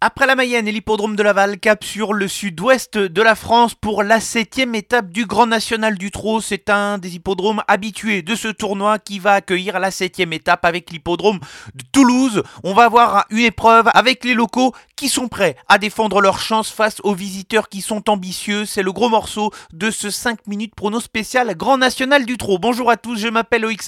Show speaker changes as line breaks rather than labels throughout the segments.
Après la Mayenne et l'hippodrome de Laval, cap sur le sud-ouest de la France pour la septième étape du Grand National du Trot. C'est un des hippodromes habitués de ce tournoi qui va accueillir la septième étape avec l'hippodrome de Toulouse. On va avoir une épreuve avec les locaux qui sont prêts à défendre leur chance face aux visiteurs qui sont ambitieux. C'est le gros morceau de ce 5 minutes prono spécial Grand National du Trot. Bonjour à tous, je m'appelle Loïc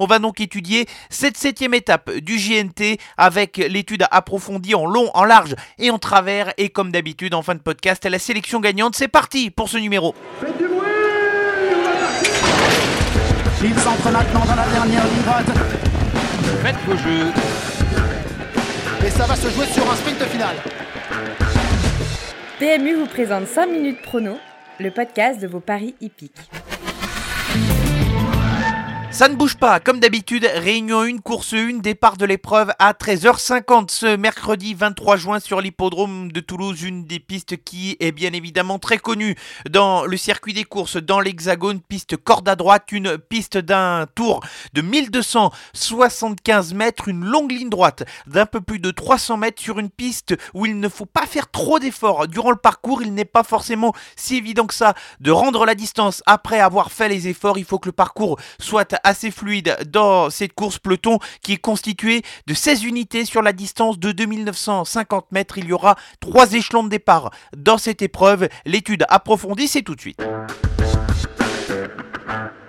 On va donc étudier cette septième étape du JNT avec l'étude approfondie en long, en large et en travers. Et comme d'habitude, en fin de podcast, la sélection gagnante. C'est parti pour ce numéro.
Faites du bruit Il s'entre maintenant dans la dernière ligne droite.
Faites vos jeux.
Et ça va se jouer sur un sprint final.
PMU vous présente 5 minutes prono, le podcast de vos paris hippiques.
Ça ne bouge pas, comme d'habitude, réunion 1, course 1, départ de l'épreuve à 13h50 ce mercredi 23 juin sur l'hippodrome de Toulouse, une des pistes qui est bien évidemment très connue dans le circuit des courses, dans l'hexagone, piste corde à droite, une piste d'un tour de 1275 mètres, une longue ligne droite d'un peu plus de 300 mètres sur une piste où il ne faut pas faire trop d'efforts. Durant le parcours, il n'est pas forcément si évident que ça de rendre la distance après avoir fait les efforts. Il faut que le parcours soit assez fluide dans cette course peloton qui est constituée de 16 unités sur la distance de 2950 mètres. Il y aura trois échelons de départ dans cette épreuve. L'étude approfondie, c'est tout de suite.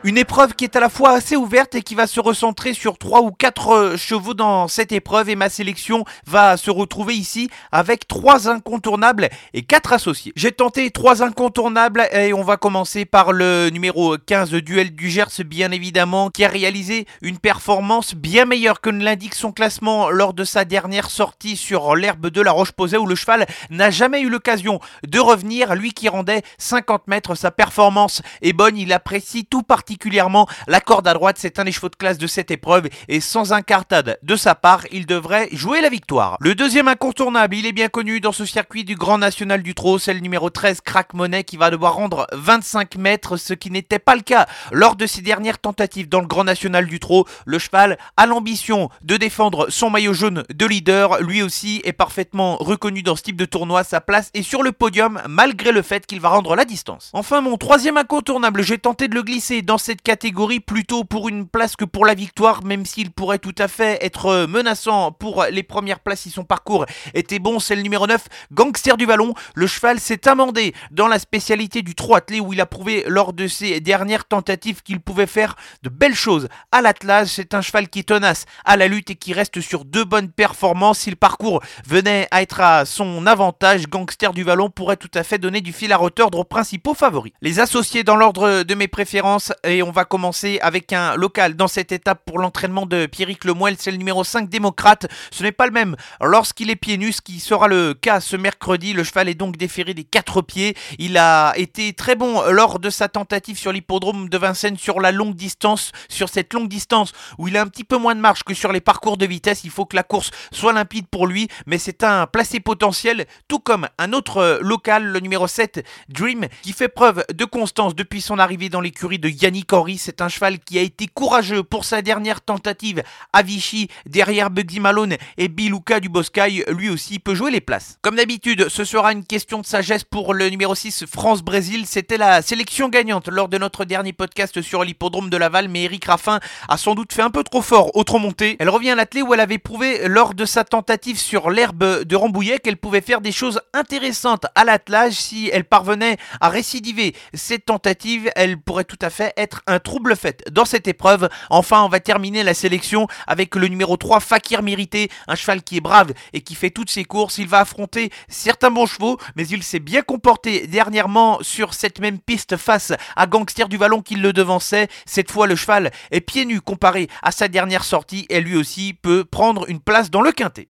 Une épreuve qui est à la fois assez ouverte et qui va se recentrer sur trois ou quatre euh, chevaux dans cette épreuve et ma sélection va se retrouver ici avec trois incontournables et quatre associés. J'ai tenté trois incontournables et on va commencer par le numéro 15 Duel du Gers bien évidemment qui a réalisé une performance bien meilleure que ne l'indique son classement lors de sa dernière sortie sur l'herbe de la Roche-Posay où le cheval n'a jamais eu l'occasion de revenir. Lui qui rendait 50 mètres, sa performance est bonne, il apprécie tout particulièrement particulièrement la corde à droite. C'est un des chevaux de classe de cette épreuve et sans incartade de sa part, il devrait jouer la victoire. Le deuxième incontournable, il est bien connu dans ce circuit du Grand National du Trot, c'est le numéro 13 Crack Monet qui va devoir rendre 25 mètres, ce qui n'était pas le cas lors de ses dernières tentatives dans le Grand National du Trot. Le cheval a l'ambition de défendre son maillot jaune de leader. Lui aussi est parfaitement reconnu dans ce type de tournoi. Sa place est sur le podium malgré le fait qu'il va rendre la distance. Enfin, mon troisième incontournable, j'ai tenté de le glisser dans cette catégorie plutôt pour une place que pour la victoire, même s'il pourrait tout à fait être menaçant pour les premières places si son parcours était bon. C'est le numéro 9, Gangster du Vallon. Le cheval s'est amendé dans la spécialité du trot attelé où il a prouvé lors de ses dernières tentatives qu'il pouvait faire de belles choses à l'atlas. C'est un cheval qui est tenace à la lutte et qui reste sur deux bonnes performances. Si le parcours venait à être à son avantage, Gangster du Vallon pourrait tout à fait donner du fil à retordre aux principaux favoris. Les associés dans l'ordre de mes préférences et on va commencer avec un local dans cette étape pour l'entraînement de Pierrick Lemoel, c'est le numéro 5 démocrate. Ce n'est pas le même lorsqu'il est pieds nus, ce qui sera le cas ce mercredi. Le cheval est donc déféré des quatre pieds. Il a été très bon lors de sa tentative sur l'hippodrome de Vincennes sur la longue distance, sur cette longue distance où il a un petit peu moins de marge que sur les parcours de vitesse. Il faut que la course soit limpide pour lui, mais c'est un placé potentiel, tout comme un autre local, le numéro 7 Dream, qui fait preuve de constance depuis son arrivée dans l'écurie de Yannick Henry, c'est un cheval qui a été courageux pour sa dernière tentative à Vichy, derrière Bugsy Malone et Biluka du Boscaï, lui aussi peut jouer les places. Comme d'habitude, ce sera une question de sagesse pour le numéro 6 France-Brésil. C'était la sélection gagnante lors de notre dernier podcast sur l'hippodrome de Laval, mais Eric Raffin a sans doute fait un peu trop fort au monté. Elle revient à l'athlée où elle avait prouvé lors de sa tentative sur l'herbe de Rambouillet qu'elle pouvait faire des choses intéressantes à l'attelage si elle parvenait à récidiver cette tentative. Elle pourrait tout à fait être un trouble fait dans cette épreuve. Enfin, on va terminer la sélection avec le numéro 3, Fakir Mérité, un cheval qui est brave et qui fait toutes ses courses. Il va affronter certains bons chevaux, mais il s'est bien comporté dernièrement sur cette même piste face à Gangster du Vallon qui le devançait. Cette fois, le cheval est pieds nus comparé à sa dernière sortie et lui aussi peut prendre une place dans le quintet.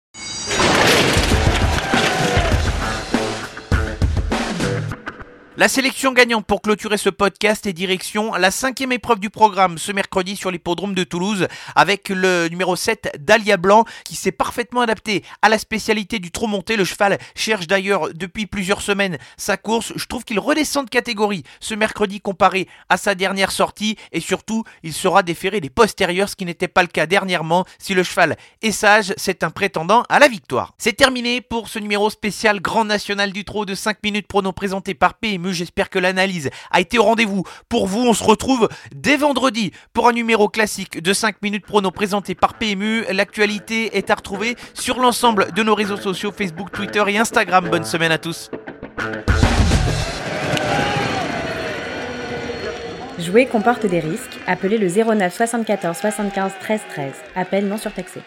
La sélection gagnante pour clôturer ce podcast est direction la cinquième épreuve du programme ce mercredi sur l'hippodrome de Toulouse avec le numéro 7 Dahlia Blanc qui s'est parfaitement adapté à la spécialité du trot monté. Le cheval cherche d'ailleurs depuis plusieurs semaines sa course. Je trouve qu'il redescend de catégorie ce mercredi comparé à sa dernière sortie et surtout il sera déféré des postérieurs ce qui n'était pas le cas dernièrement. Si le cheval est sage, c'est un prétendant à la victoire. C'est terminé pour ce numéro spécial Grand National du Trot de 5 minutes prono présenté par PMU. J'espère que l'analyse a été au rendez-vous. Pour vous, on se retrouve dès vendredi pour un numéro classique de 5 minutes prono présenté par PMU. L'actualité est à retrouver sur l'ensemble de nos réseaux sociaux Facebook, Twitter et Instagram. Bonne semaine à tous.
Jouer comporte des risques. Appelez le 09 74 75 13 13. Appel non surtaxé.